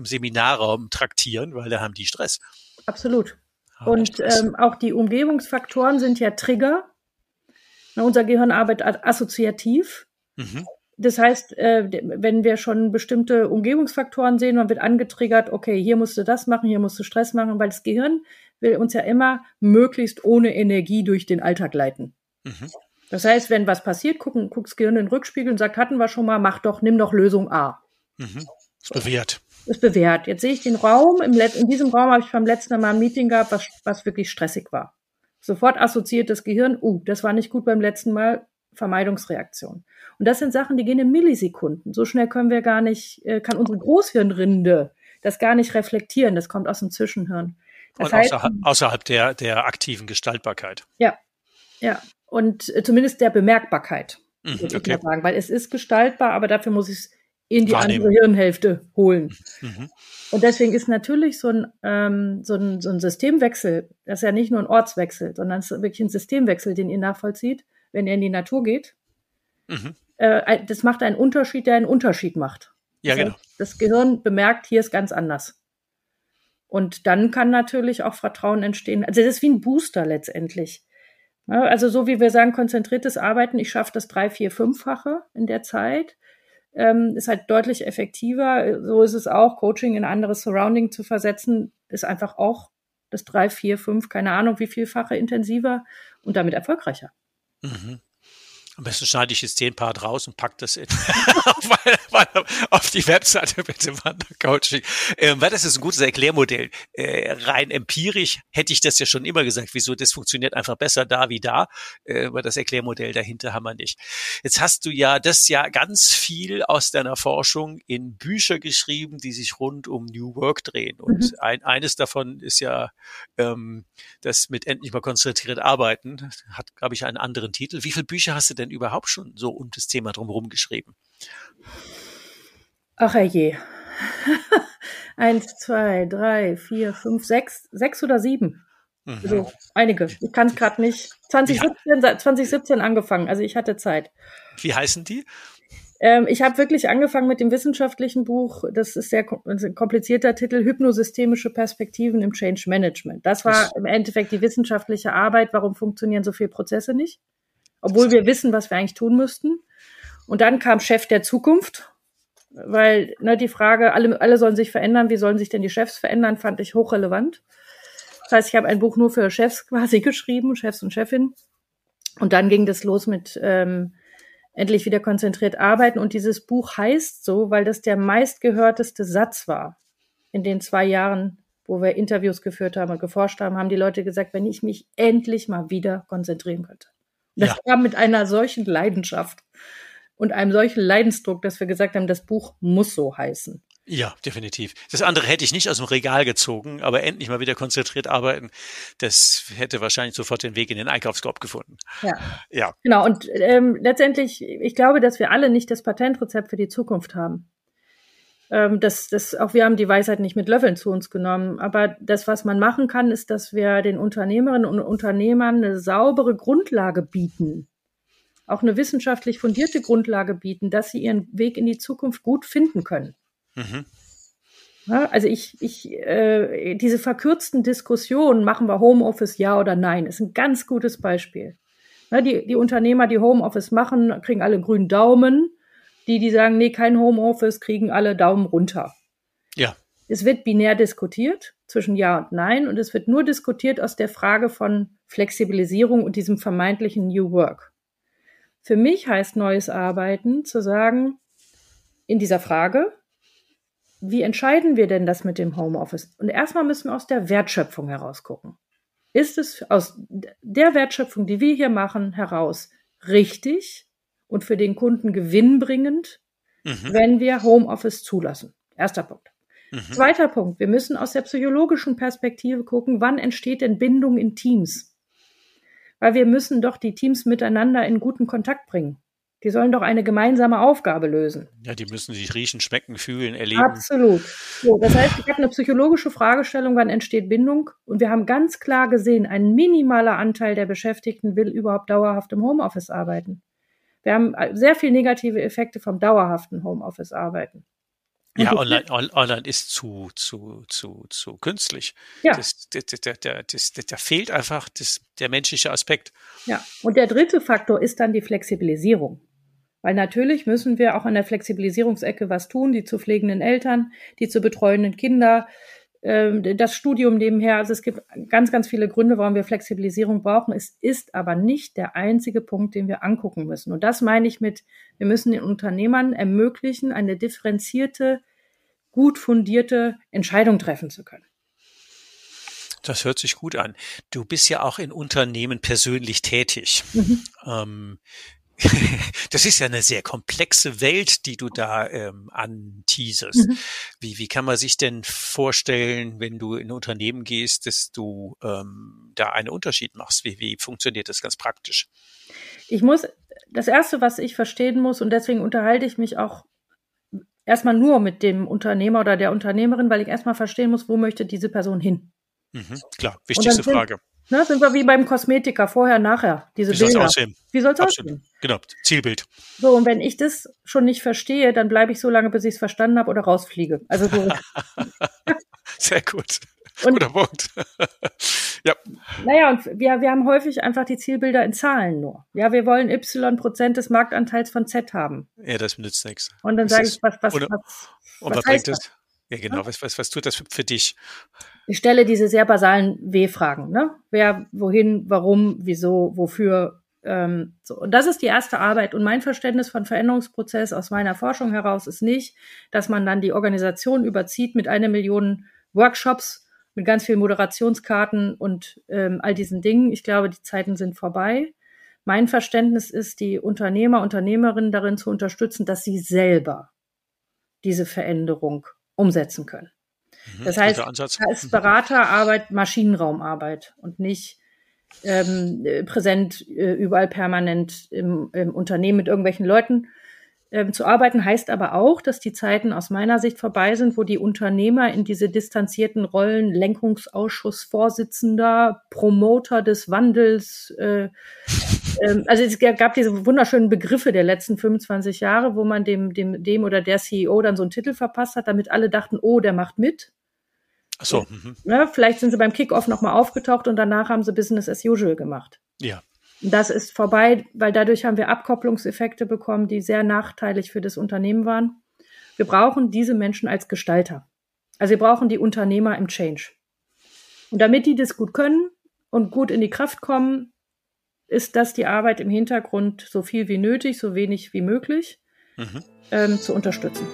im Seminarraum traktieren, weil da haben die Stress. Absolut. Und ähm, auch die Umgebungsfaktoren sind ja Trigger. Na, unser Gehirn arbeitet assoziativ. Mhm. Das heißt, äh, wenn wir schon bestimmte Umgebungsfaktoren sehen, man wird angetriggert, okay, hier musst du das machen, hier musst du Stress machen, weil das Gehirn will uns ja immer möglichst ohne Energie durch den Alltag leiten. Mhm. Das heißt, wenn was passiert, gucken, guckt das Gehirn in den Rückspiegel und sagt, hatten wir schon mal, mach doch, nimm doch Lösung A. Mhm. Ist bewährt ist bewährt. Jetzt sehe ich den Raum. Im Let in diesem Raum habe ich beim letzten Mal ein Meeting gehabt, was, was wirklich stressig war. Sofort assoziiert das Gehirn, uh, das war nicht gut beim letzten Mal, Vermeidungsreaktion. Und das sind Sachen, die gehen in Millisekunden. So schnell können wir gar nicht, äh, kann unsere Großhirnrinde das gar nicht reflektieren. Das kommt aus dem Zwischenhirn. Das Und heißt, außerhalb, außerhalb der, der aktiven Gestaltbarkeit. Ja, ja. Und äh, zumindest der Bemerkbarkeit, mhm, würde okay. ich mal sagen. Weil es ist gestaltbar, aber dafür muss ich es in die Wahrnehmen. andere Hirnhälfte holen. Mhm. Und deswegen ist natürlich so ein, ähm, so, ein, so ein Systemwechsel, das ist ja nicht nur ein Ortswechsel, sondern es ist wirklich ein Systemwechsel, den ihr nachvollzieht, wenn ihr in die Natur geht. Mhm. Äh, das macht einen Unterschied, der einen Unterschied macht. Ja, also genau. Das Gehirn bemerkt, hier ist ganz anders. Und dann kann natürlich auch Vertrauen entstehen. Also das ist wie ein Booster letztendlich. Also so wie wir sagen, konzentriertes Arbeiten, ich schaffe das drei, vier, fünffache in der Zeit ähm, ist halt deutlich effektiver. So ist es auch, Coaching in anderes Surrounding zu versetzen, ist einfach auch das drei, vier, fünf, keine Ahnung, wie vielfache intensiver und damit erfolgreicher. Mhm. Am besten schneide ich jetzt den Part raus und pack das in, auf, auf, die Webseite mit dem Wandercoaching. Ähm, weil das ist ein gutes Erklärmodell. Äh, rein empirisch hätte ich das ja schon immer gesagt, wieso das funktioniert einfach besser da wie da. Äh, aber das Erklärmodell dahinter haben wir nicht. Jetzt hast du ja das ja ganz viel aus deiner Forschung in Bücher geschrieben, die sich rund um New Work drehen. Und mhm. ein, eines davon ist ja ähm, das mit endlich mal konzentriert arbeiten. Hat, glaube ich, einen anderen Titel. Wie viele Bücher hast du denn denn überhaupt schon so um das Thema drumherum geschrieben? Ach je. Eins, zwei, drei, vier, fünf, sechs, sechs oder sieben. Mhm. Also einige. Ich kann es gerade nicht. 2017, 2017 angefangen, also ich hatte Zeit. Wie heißen die? Ähm, ich habe wirklich angefangen mit dem wissenschaftlichen Buch. Das ist sehr ein komplizierter Titel, Hypnosystemische Perspektiven im Change Management. Das war im Endeffekt die wissenschaftliche Arbeit. Warum funktionieren so viele Prozesse nicht? Obwohl wir wissen, was wir eigentlich tun müssten. Und dann kam Chef der Zukunft, weil ne, die Frage, alle, alle sollen sich verändern, wie sollen sich denn die Chefs verändern, fand ich hochrelevant. Das heißt, ich habe ein Buch nur für Chefs quasi geschrieben, Chefs und Chefin. Und dann ging das los mit ähm, endlich wieder konzentriert arbeiten. Und dieses Buch heißt so, weil das der meistgehörteste Satz war in den zwei Jahren, wo wir Interviews geführt haben und geforscht haben, haben die Leute gesagt, wenn ich mich endlich mal wieder konzentrieren könnte. Das ja. kam mit einer solchen Leidenschaft und einem solchen Leidensdruck, dass wir gesagt haben, das Buch muss so heißen. Ja, definitiv. Das andere hätte ich nicht aus dem Regal gezogen, aber endlich mal wieder konzentriert arbeiten, das hätte wahrscheinlich sofort den Weg in den Einkaufskorb gefunden. Ja. Ja. Genau. Und ähm, letztendlich, ich glaube, dass wir alle nicht das Patentrezept für die Zukunft haben. Ähm, das, das, auch wir haben die Weisheit nicht mit Löffeln zu uns genommen. Aber das, was man machen kann, ist, dass wir den Unternehmerinnen und Unternehmern eine saubere Grundlage bieten. Auch eine wissenschaftlich fundierte Grundlage bieten, dass sie ihren Weg in die Zukunft gut finden können. Mhm. Ja, also ich, ich, äh, diese verkürzten Diskussionen, machen wir Homeoffice ja oder nein, ist ein ganz gutes Beispiel. Ja, die, die Unternehmer, die Homeoffice machen, kriegen alle grünen Daumen. Die, die sagen, nee, kein Homeoffice, kriegen alle Daumen runter. Ja. Es wird binär diskutiert zwischen Ja und Nein und es wird nur diskutiert aus der Frage von Flexibilisierung und diesem vermeintlichen New Work. Für mich heißt neues Arbeiten zu sagen, in dieser Frage, wie entscheiden wir denn das mit dem Homeoffice? Und erstmal müssen wir aus der Wertschöpfung heraus gucken. Ist es aus der Wertschöpfung, die wir hier machen, heraus richtig und für den Kunden gewinnbringend, mhm. wenn wir Homeoffice zulassen? Erster Punkt. Mhm. Zweiter Punkt. Wir müssen aus der psychologischen Perspektive gucken, wann entsteht denn Bindung in Teams? Weil wir müssen doch die Teams miteinander in guten Kontakt bringen. Die sollen doch eine gemeinsame Aufgabe lösen. Ja, die müssen sich riechen, schmecken, fühlen, erleben. Absolut. So, das heißt, ich habe eine psychologische Fragestellung, wann entsteht Bindung? Und wir haben ganz klar gesehen, ein minimaler Anteil der Beschäftigten will überhaupt dauerhaft im Homeoffice arbeiten. Wir haben sehr viele negative Effekte vom dauerhaften Homeoffice arbeiten. Und ja, online, online ist zu, zu, zu, zu künstlich. Ja. Das, das, das, da fehlt einfach das, der menschliche Aspekt. Ja, und der dritte Faktor ist dann die Flexibilisierung. Weil natürlich müssen wir auch an der Flexibilisierungsecke was tun, die zu pflegenden Eltern, die zu betreuenden Kinder, äh, das Studium nebenher. Also es gibt ganz, ganz viele Gründe, warum wir Flexibilisierung brauchen. Es ist aber nicht der einzige Punkt, den wir angucken müssen. Und das meine ich mit, wir müssen den Unternehmern ermöglichen, eine differenzierte, gut fundierte Entscheidung treffen zu können. Das hört sich gut an. Du bist ja auch in Unternehmen persönlich tätig. Mhm. Ähm, das ist ja eine sehr komplexe Welt, die du da ähm, anteaserst. Mhm. Wie, wie kann man sich denn vorstellen, wenn du in ein Unternehmen gehst, dass du ähm, da einen Unterschied machst? Wie, wie funktioniert das ganz praktisch? Ich muss, das Erste, was ich verstehen muss, und deswegen unterhalte ich mich auch erstmal nur mit dem Unternehmer oder der Unternehmerin, weil ich erstmal verstehen muss, wo möchte diese Person hin. Mhm, klar, wichtigste Frage. Ne, sind wir wie beim Kosmetiker, vorher, nachher, diese wie Bilder. Soll's aussehen? Wie soll es aussehen? Genau, Zielbild. So, und wenn ich das schon nicht verstehe, dann bleibe ich so lange, bis ich es verstanden habe oder rausfliege. Also so. Sehr gut. Und, Guter Punkt. ja. Naja, und wir, wir haben häufig einfach die Zielbilder in Zahlen nur. Ja, wir wollen Y Prozent des Marktanteils von Z haben. Ja, das nützt nichts. Und dann sage ich, was, was, und, was, und was, was bringt das? Ja, genau. Was, was, was tut das für, für dich? Ich stelle diese sehr basalen W-Fragen. Ne? Wer, wohin, warum, wieso, wofür. Ähm, so. Und das ist die erste Arbeit. Und mein Verständnis von Veränderungsprozess aus meiner Forschung heraus ist nicht, dass man dann die Organisation überzieht mit einer Million Workshops, mit ganz vielen Moderationskarten und ähm, all diesen Dingen. Ich glaube, die Zeiten sind vorbei. Mein Verständnis ist, die Unternehmer, Unternehmerinnen darin zu unterstützen, dass sie selber diese Veränderung umsetzen können. Mhm, das heißt, da ist Beraterarbeit Maschinenraumarbeit und nicht ähm, präsent äh, überall permanent im, im Unternehmen mit irgendwelchen Leuten. Ähm, zu arbeiten heißt aber auch, dass die Zeiten aus meiner Sicht vorbei sind, wo die Unternehmer in diese distanzierten Rollen Lenkungsausschussvorsitzender, Promoter des Wandels, äh, äh, also es gab diese wunderschönen Begriffe der letzten 25 Jahre, wo man dem, dem, dem oder der CEO dann so einen Titel verpasst hat, damit alle dachten, oh, der macht mit. Ach so. Mhm. Ne, vielleicht sind sie beim Kickoff nochmal aufgetaucht und danach haben sie Business as usual gemacht. Ja. Das ist vorbei, weil dadurch haben wir Abkopplungseffekte bekommen, die sehr nachteilig für das Unternehmen waren. Wir brauchen diese Menschen als Gestalter. Also wir brauchen die Unternehmer im Change. Und damit die das gut können und gut in die Kraft kommen, ist das die Arbeit im Hintergrund so viel wie nötig, so wenig wie möglich mhm. ähm, zu unterstützen.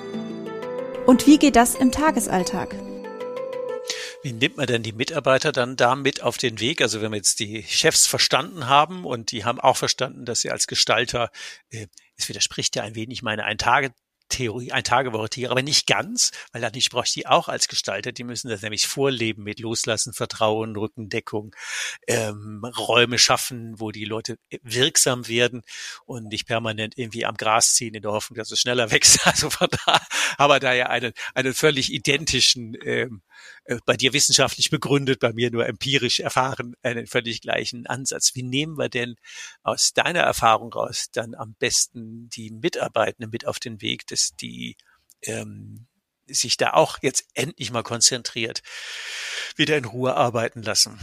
Und wie geht das im Tagesalltag? Wie nimmt man denn die Mitarbeiter dann da mit auf den Weg? Also wenn wir jetzt die Chefs verstanden haben und die haben auch verstanden, dass sie als Gestalter, äh, es widerspricht ja ein wenig meine ein Tage Theorie, ein Tagewoche Theorie, aber nicht ganz, weil brauche ich die auch als Gestalter. Die müssen das nämlich vorleben mit Loslassen, Vertrauen, Rückendeckung, ähm, Räume schaffen, wo die Leute wirksam werden und nicht permanent irgendwie am Gras ziehen in der Hoffnung, dass es schneller wächst. Also von da, aber da ja einen, einen völlig identischen, ähm, äh, bei dir wissenschaftlich begründet, bei mir nur empirisch erfahren, einen völlig gleichen Ansatz. Wie nehmen wir denn aus deiner Erfahrung raus dann am besten die Mitarbeitenden mit auf den Weg, dass die ähm, sich da auch jetzt endlich mal konzentriert wieder in Ruhe arbeiten lassen?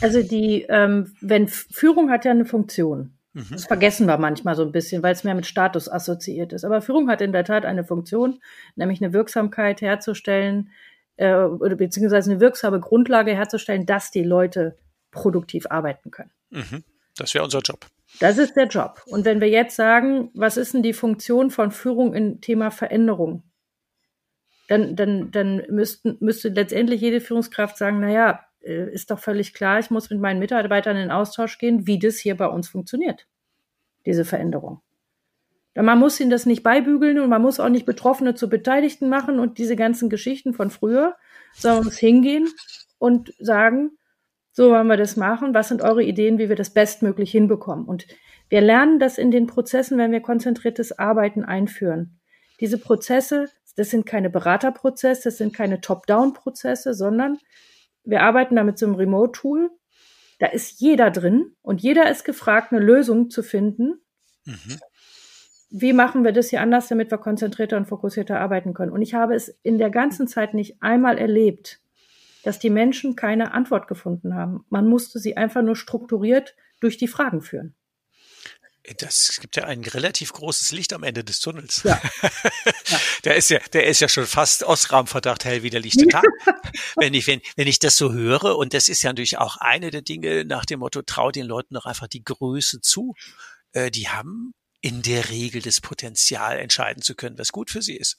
Also die, ähm, wenn Führung hat ja eine Funktion. Mhm. Das vergessen wir manchmal so ein bisschen, weil es mehr mit Status assoziiert ist. Aber Führung hat in der Tat eine Funktion, nämlich eine Wirksamkeit herzustellen, äh, oder beziehungsweise eine wirksame Grundlage herzustellen, dass die Leute produktiv arbeiten können. Mhm. Das wäre unser Job. Das ist der Job. Und wenn wir jetzt sagen, was ist denn die Funktion von Führung im Thema Veränderung? Dann, dann, dann müssten, müsste letztendlich jede Führungskraft sagen, na ja, äh, ist doch völlig klar, ich muss mit meinen Mitarbeitern in Austausch gehen, wie das hier bei uns funktioniert, diese Veränderung. Man muss ihnen das nicht beibügeln und man muss auch nicht Betroffene zu Beteiligten machen und diese ganzen Geschichten von früher, sondern muss hingehen und sagen, so wollen wir das machen, was sind eure Ideen, wie wir das bestmöglich hinbekommen. Und wir lernen das in den Prozessen, wenn wir konzentriertes Arbeiten einführen. Diese Prozesse, das sind keine Beraterprozesse, das sind keine Top-Down-Prozesse, sondern wir arbeiten da mit so einem Remote-Tool. Da ist jeder drin und jeder ist gefragt, eine Lösung zu finden. Mhm wie machen wir das hier anders, damit wir konzentrierter und fokussierter arbeiten können? Und ich habe es in der ganzen Zeit nicht einmal erlebt, dass die Menschen keine Antwort gefunden haben. Man musste sie einfach nur strukturiert durch die Fragen führen. Das gibt ja ein relativ großes Licht am Ende des Tunnels. Ja. ja. Der ist ja, der ist ja schon fast Osram-Verdacht, hell wie der lichte Tag. wenn ich, wenn, wenn ich das so höre, und das ist ja natürlich auch eine der Dinge nach dem Motto, trau den Leuten doch einfach die Größe zu. Äh, die haben in der Regel das Potenzial entscheiden zu können, was gut für sie ist.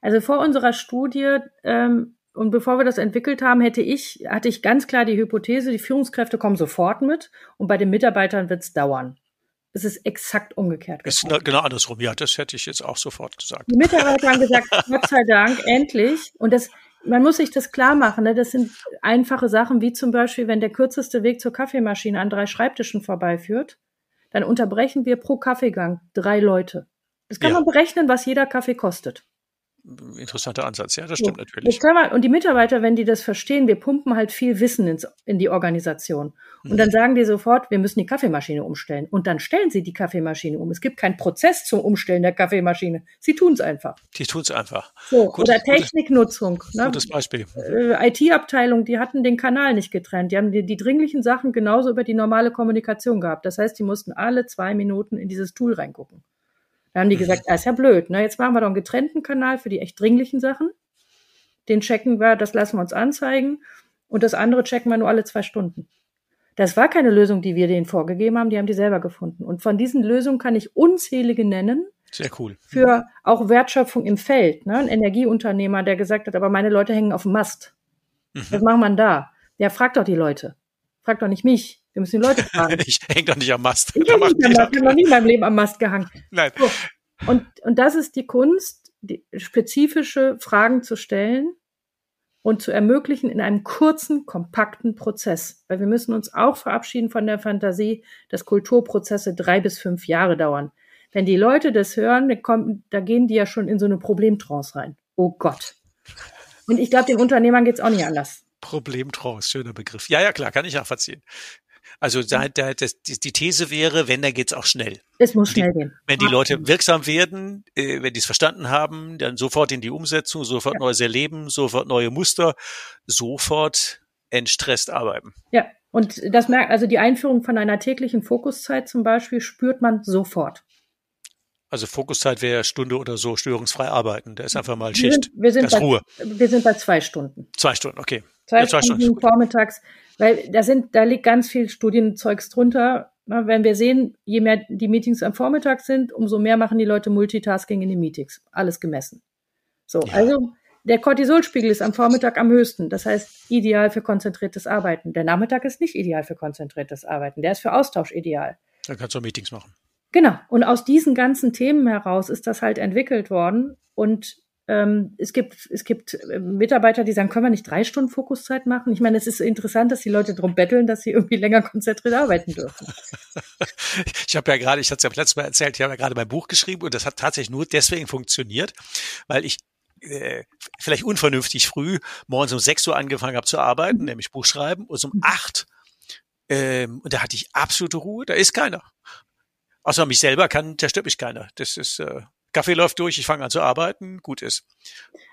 Also vor unserer Studie ähm, und bevor wir das entwickelt haben, hätte ich, hatte ich ganz klar die Hypothese, die Führungskräfte kommen sofort mit und bei den Mitarbeitern wird es dauern. Es ist exakt umgekehrt. Ist genau andersrum. Ja, das hätte ich jetzt auch sofort gesagt. Die Mitarbeiter haben gesagt, Gott sei Dank, endlich. Und das, man muss sich das klar machen. Ne? Das sind einfache Sachen, wie zum Beispiel, wenn der kürzeste Weg zur Kaffeemaschine an drei Schreibtischen vorbeiführt, dann unterbrechen wir pro Kaffeegang drei Leute. Das kann ja. man berechnen, was jeder Kaffee kostet. Interessanter Ansatz, ja, das stimmt so, natürlich. Man, und die Mitarbeiter, wenn die das verstehen, wir pumpen halt viel Wissen ins, in die Organisation. Und mhm. dann sagen die sofort, wir müssen die Kaffeemaschine umstellen. Und dann stellen sie die Kaffeemaschine um. Es gibt keinen Prozess zum Umstellen der Kaffeemaschine. Sie tun es einfach. Die tun es einfach. So, Gut, oder Techniknutzung. Gutes, ne? gutes Beispiel. Äh, IT-Abteilung, die hatten den Kanal nicht getrennt. Die haben die, die dringlichen Sachen genauso über die normale Kommunikation gehabt. Das heißt, die mussten alle zwei Minuten in dieses Tool reingucken. Da haben die mhm. gesagt, ah, ist ja blöd, ne? Jetzt machen wir doch einen getrennten Kanal für die echt dringlichen Sachen. Den checken wir, das lassen wir uns anzeigen. Und das andere checken wir nur alle zwei Stunden. Das war keine Lösung, die wir denen vorgegeben haben, die haben die selber gefunden. Und von diesen Lösungen kann ich unzählige nennen. Sehr cool. Für auch Wertschöpfung im Feld. Ne? Ein Energieunternehmer, der gesagt hat, aber meine Leute hängen auf dem Mast. Mhm. Was macht man da? Ja, fragt doch die Leute. Fragt doch nicht mich. Wir müssen die Leute fragen. ich häng doch nicht am Mast. Ich hänge nicht am Mast. Ich habe noch nie in meinem Leben am Mast gehangen. Nein. So. Und, und das ist die Kunst, die spezifische Fragen zu stellen und zu ermöglichen in einem kurzen, kompakten Prozess. Weil wir müssen uns auch verabschieden von der Fantasie, dass Kulturprozesse drei bis fünf Jahre dauern. Wenn die Leute das hören, da, kommen, da gehen die ja schon in so eine Problemtrance rein. Oh Gott. Und ich glaube, den Unternehmern geht's auch nicht anders. Problemtrance, schöner Begriff. Ja, ja, klar, kann ich nachvollziehen. Also da, da, das, die These wäre, wenn, dann geht's auch schnell. Es muss die, schnell gehen. Wenn die Leute wirksam werden, äh, wenn die es verstanden haben, dann sofort in die Umsetzung, sofort Ja. neues Erleben, sofort neue Muster, sofort entstresst arbeiten. Ja, und das merkt, also die Einführung von einer täglichen Fokuszeit zum Beispiel spürt man sofort. Also Fokuszeit wäre Stunde oder so störungsfrei arbeiten. Da ist einfach mal Wir Schicht. sind, wir, sind Da ist bei, Ruhe. wir sind bei zwei Stunden. Zwei Stunden, okay. Zwei, Ja, zwei Stunden Stunden, vormittags, weil da sind, da liegt ganz viel Studienzeugs drunter. Na, Wenn wir sehen, je mehr die Meetings am Vormittag sind, umso mehr machen die Leute Multitasking in den Meetings. Alles gemessen. So, Ja. also der Cortisolspiegel ist am Vormittag am höchsten. Das heißt, ideal für konzentriertes Arbeiten. Der Nachmittag ist nicht ideal für konzentriertes Arbeiten. Der ist für Austausch ideal. Dann kannst du Meetings machen. Genau. Und aus diesen ganzen Themen heraus ist das halt entwickelt worden. Und es gibt, es gibt äh, Mitarbeiter, die sagen, können wir nicht drei Stunden Fokuszeit machen? Ich meine, es ist interessant, dass die Leute darum betteln, dass sie irgendwie länger konzentriert arbeiten dürfen. Ich habe ja gerade, ich hatte es ja letztes Mal erzählt, ich habe ja gerade mein Buch geschrieben und das hat tatsächlich nur deswegen funktioniert, weil ich äh, vielleicht unvernünftig früh morgens um 6 Uhr angefangen habe zu arbeiten, nämlich Buch schreiben, und um 8 ähm, und da hatte ich absolute Ruhe, da ist keiner. Außer mich selber kann, da stört mich keiner. Das ist, äh, Kaffee läuft durch, ich fange an zu arbeiten, gut ist.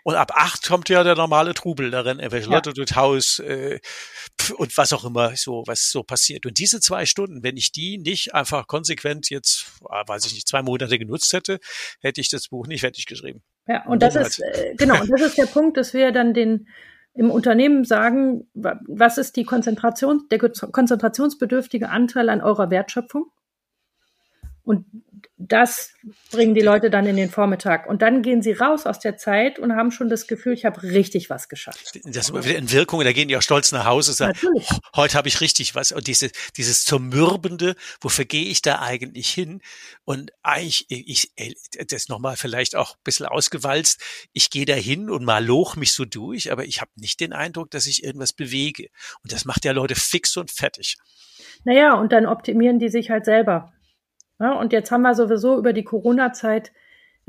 Und ab acht kommt ja der normale Trubel, da rennen irgendwelche Ja. Leute durchs Haus äh, und was auch immer so, was so passiert. Und diese zwei Stunden, wenn ich die nicht einfach konsequent jetzt, ah, weiß ich nicht, zwei Monate genutzt hätte, hätte ich das Buch nicht fertig geschrieben. Ja, und das ist, äh, genau, und das ist der Punkt, dass wir dann den im Unternehmen sagen, wa- was ist die Konzentration, der ge- konzentrationsbedürftige Anteil an eurer Wertschöpfung? Und das bringen die Leute dann in den Vormittag. Und dann gehen sie raus aus der Zeit und haben schon das Gefühl, ich habe richtig was geschafft. Das ist immer wieder in Wirkung, da gehen die auch stolz nach Hause und sagen, Natürlich. "Oh, heute habe ich richtig was. Und diese, dieses Zermürbende, wofür gehe ich da eigentlich hin? Und eigentlich, ich, ich das nochmal vielleicht auch ein bisschen ausgewalzt, ich gehe da hin und mal loch mich so durch, aber ich habe nicht den Eindruck, dass ich irgendwas bewege. Und das macht ja Leute fix und fertig. Naja, und dann optimieren die sich halt selber. Ja, und jetzt haben wir sowieso über die Corona-Zeit,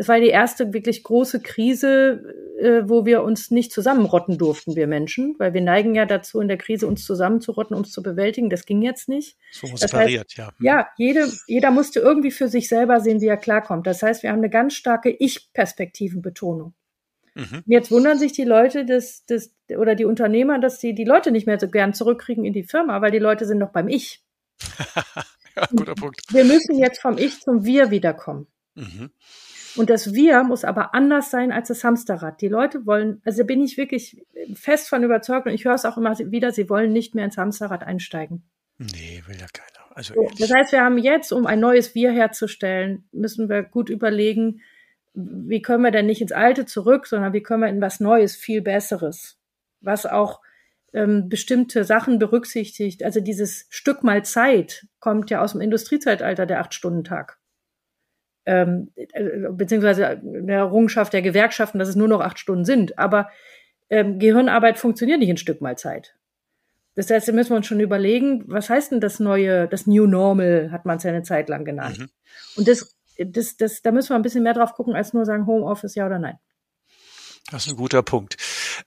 das war die erste wirklich große Krise, äh, wo wir uns nicht zusammenrotten durften, wir Menschen, weil wir neigen ja dazu, in der Krise uns zusammenzurotten, um es zu bewältigen. Das ging jetzt nicht. So uns Das heißt, pariert, ja. Ja, jede, jeder musste irgendwie für sich selber sehen, wie er klarkommt. Das heißt, wir haben eine ganz starke Ich-Perspektivenbetonung. Mhm. Jetzt wundern sich die Leute des, des, oder die Unternehmer, dass sie die Leute nicht mehr so gern zurückkriegen in die Firma, weil die Leute sind noch beim Ich. ja, guter Punkt. Wir müssen jetzt vom Ich zum Wir wiederkommen. Mhm. Und das Wir muss aber anders sein als das Hamsterrad. Die Leute wollen, also bin ich wirklich fest von überzeugt und ich höre es auch immer wieder, sie wollen nicht mehr ins Hamsterrad einsteigen. Nee, will ja keiner. Also So, das heißt, wir haben jetzt, um ein neues Wir herzustellen, müssen wir gut überlegen, wie können wir denn nicht ins Alte zurück, sondern wie können wir in was Neues, viel Besseres, was auch ähm, bestimmte Sachen berücksichtigt. Also dieses Stück mal Zeit kommt ja aus dem Industriezeitalter, der Acht-Stunden-Tag. Ähm, äh, beziehungsweise eine Errungenschaft der Gewerkschaften, dass es nur noch acht Stunden sind. Aber ähm, Gehirnarbeit funktioniert nicht in Stück mal Zeit. Das heißt, da müssen wir uns schon überlegen, was heißt denn das neue, das New Normal, hat man es ja eine Zeit lang genannt. Mhm. Und das, das, das, da müssen wir ein bisschen mehr drauf gucken, als nur sagen Homeoffice ja oder nein. Das ist ein guter Punkt.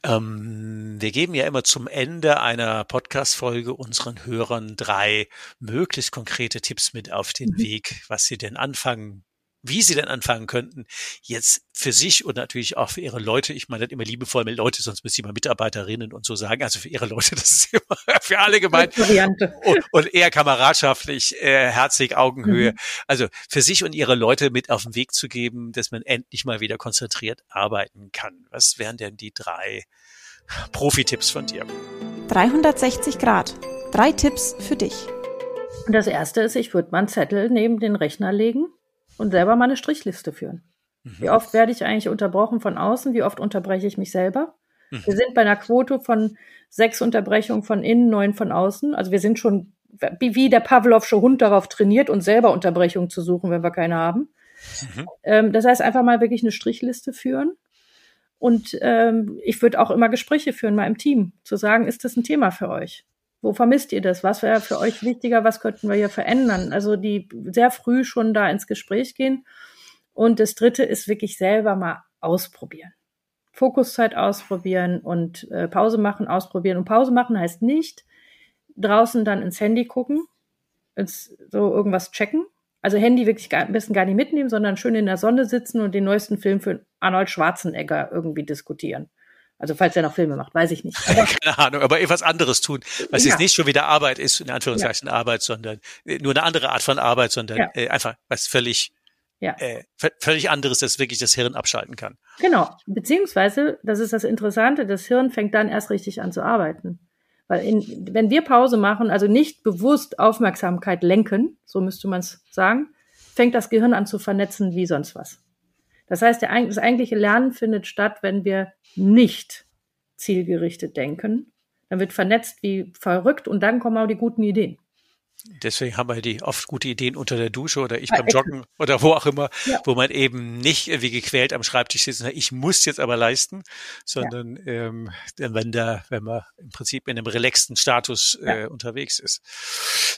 Ähm, wir geben ja immer zum Ende einer Podcast-Folge unseren Hörern drei möglichst konkrete Tipps mit auf den Mhm. Weg, was sie denn anfangen, wie sie denn anfangen könnten, jetzt für sich und natürlich auch für ihre Leute. Ich meine das immer liebevoll mit Leute, sonst müsste ich mal Mitarbeiterinnen und so sagen. Also für ihre Leute, das ist immer für alle gemeint. Variante. Und, und eher kameradschaftlich, äh, herzig, Augenhöhe. Mhm. Also für sich und ihre Leute mit auf den Weg zu geben, dass man endlich mal wieder konzentriert arbeiten kann. Was wären denn die drei Profi-Tipps von dir? 360 Grad. Drei Tipps für dich. Und das erste ist, ich würde mal einen Zettel neben den Rechner legen und selber mal eine Strichliste führen. Wie oft werde ich eigentlich unterbrochen von außen? Wie oft unterbreche ich mich selber? Mhm. Wir sind bei einer Quote von sechs Unterbrechungen von innen, neun von außen. Also wir sind schon wie, wie der Pavlovsche Hund darauf trainiert, uns selber Unterbrechungen zu suchen, wenn wir keine haben. Mhm. Ähm, das heißt, einfach mal wirklich eine Strichliste führen. Und ähm, ich würde auch immer Gespräche führen, mal im Team, zu sagen, ist das ein Thema für euch? Wo vermisst ihr das? Was wäre für euch wichtiger? Was könnten wir hier verändern? Also die sehr früh schon da ins Gespräch gehen. Und das dritte ist wirklich selber mal ausprobieren. Fokuszeit ausprobieren und äh, Pause machen, ausprobieren. Und Pause machen heißt nicht draußen dann ins Handy gucken, ins, so irgendwas checken. Also Handy wirklich gar, am besten gar nicht mitnehmen, sondern schön in der Sonne sitzen und den neuesten Film für Arnold Schwarzenegger irgendwie diskutieren. Also falls er noch Filme macht, weiß ich nicht. Aber, Keine Ahnung, aber etwas anderes tun, was ja. jetzt nicht schon wieder Arbeit ist, in Anführungszeichen ja. Arbeit, sondern äh, nur eine andere Art von Arbeit, sondern ja. äh, einfach was völlig ja. äh, völlig anderes, das wirklich das Hirn abschalten kann. Genau, beziehungsweise, das ist das Interessante, das Hirn fängt dann erst richtig an zu arbeiten. Weil in, wenn wir Pause machen, also nicht bewusst Aufmerksamkeit lenken, so müsste man es sagen, fängt das Gehirn an zu vernetzen wie sonst was. Das heißt, der, das eigentliche Lernen findet statt, wenn wir nicht zielgerichtet denken. Dann wird vernetzt wie verrückt und dann kommen auch die guten Ideen. Deswegen haben wir die oft gute Ideen unter der Dusche oder ich beim Joggen oder wo auch immer, ja. wo man eben nicht wie gequält am Schreibtisch sitzt, ich muss jetzt aber leisten, sondern ja. ähm, wenn da, wenn man im Prinzip in einem relaxten Status äh, ja. unterwegs ist.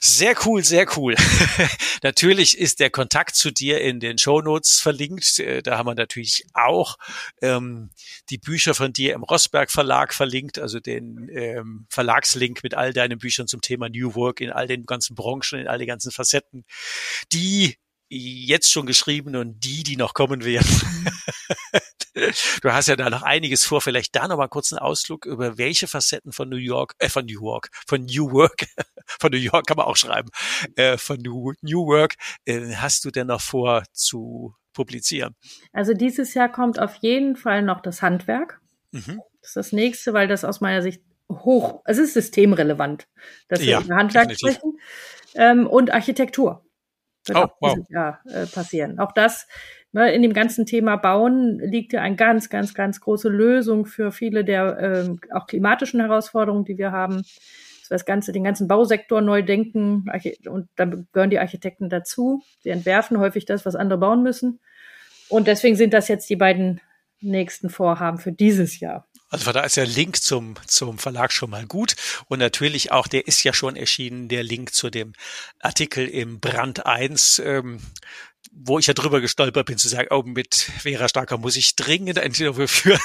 Sehr cool, sehr cool. natürlich ist der Kontakt zu dir in den Shownotes verlinkt. Äh, da haben wir natürlich auch ähm, die Bücher von dir im Rossberg Verlag verlinkt, also den ähm, Verlagslink mit all deinen Büchern zum Thema New Work in all den ganzen Branchen, in all die ganzen Facetten, die jetzt schon geschrieben und die, die noch kommen werden. du hast ja da noch einiges vor. Vielleicht da noch mal kurz einen Ausflug über welche Facetten von New York, äh, von New York, von New Work, von New York kann man auch schreiben, äh, von New, New Work, äh, hast du denn noch vor zu publizieren? Also dieses Jahr kommt auf jeden Fall noch das Handwerk. Mhm. Das ist das nächste, weil das aus meiner Sicht hoch, es ist systemrelevant, dass wir ja, über Handwerk definitiv. sprechen ähm, und Architektur. Wird oh, auch wow. Jahr äh, passieren. Auch das ne, in dem ganzen Thema Bauen liegt ja eine ganz, ganz, ganz große Lösung für viele der ähm, auch klimatischen Herausforderungen, die wir haben. Dass wir das ganze, den ganzen Bausektor neu denken und da gehören die Architekten dazu. Sie entwerfen häufig das, was andere bauen müssen. Und deswegen sind das jetzt die beiden nächsten Vorhaben für dieses Jahr. Also da ist der Link zum, zum Verlag schon mal gut. Und natürlich auch, der ist ja schon erschienen, der Link zu dem Artikel im Brand 1 ähm, wo ich ja drüber gestolpert bin, zu sagen, oh, mit Vera Starker muss ich dringend ein Interview führen.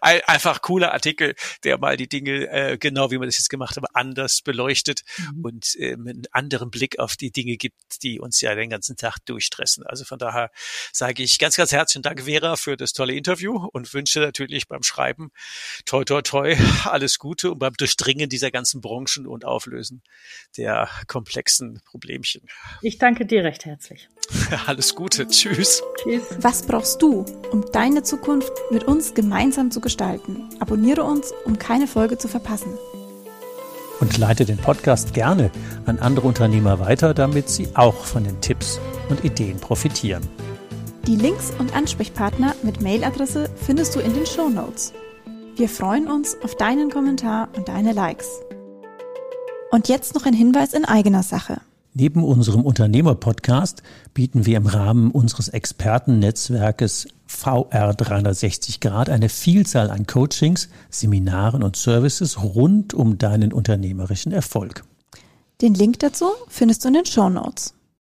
Einfach cooler Artikel, der mal die Dinge, äh, genau wie man das jetzt gemacht hat, anders beleuchtet mhm. und ähm, einen anderen Blick auf die Dinge gibt, die uns ja den ganzen Tag durchstressen. Also von daher sage ich ganz, ganz herzlichen Dank, Vera, für das tolle Interview und wünsche natürlich beim Schreiben toi, toi, toi, alles Gute und beim Durchdringen dieser ganzen Branchen und Auflösen der komplexen Problemchen. Ich danke dir recht herzlich. Alles Gute. Tschüss. Tschüss. Was brauchst du, um deine Zukunft mit uns gemeinsam zu gestalten? Abonniere uns, um keine Folge zu verpassen. Und leite den Podcast gerne an andere Unternehmer weiter, damit sie auch von den Tipps und Ideen profitieren. Die Links und Ansprechpartner mit Mailadresse findest du in den Show Notes. Wir freuen uns auf deinen Kommentar und deine Likes. Und jetzt noch ein Hinweis in eigener Sache. Neben unserem Unternehmer-Podcast bieten wir im Rahmen unseres Expertennetzwerkes VR 360 Grad eine Vielzahl an Coachings, Seminaren und Services rund um deinen unternehmerischen Erfolg. Den Link dazu findest du in den Show Notes.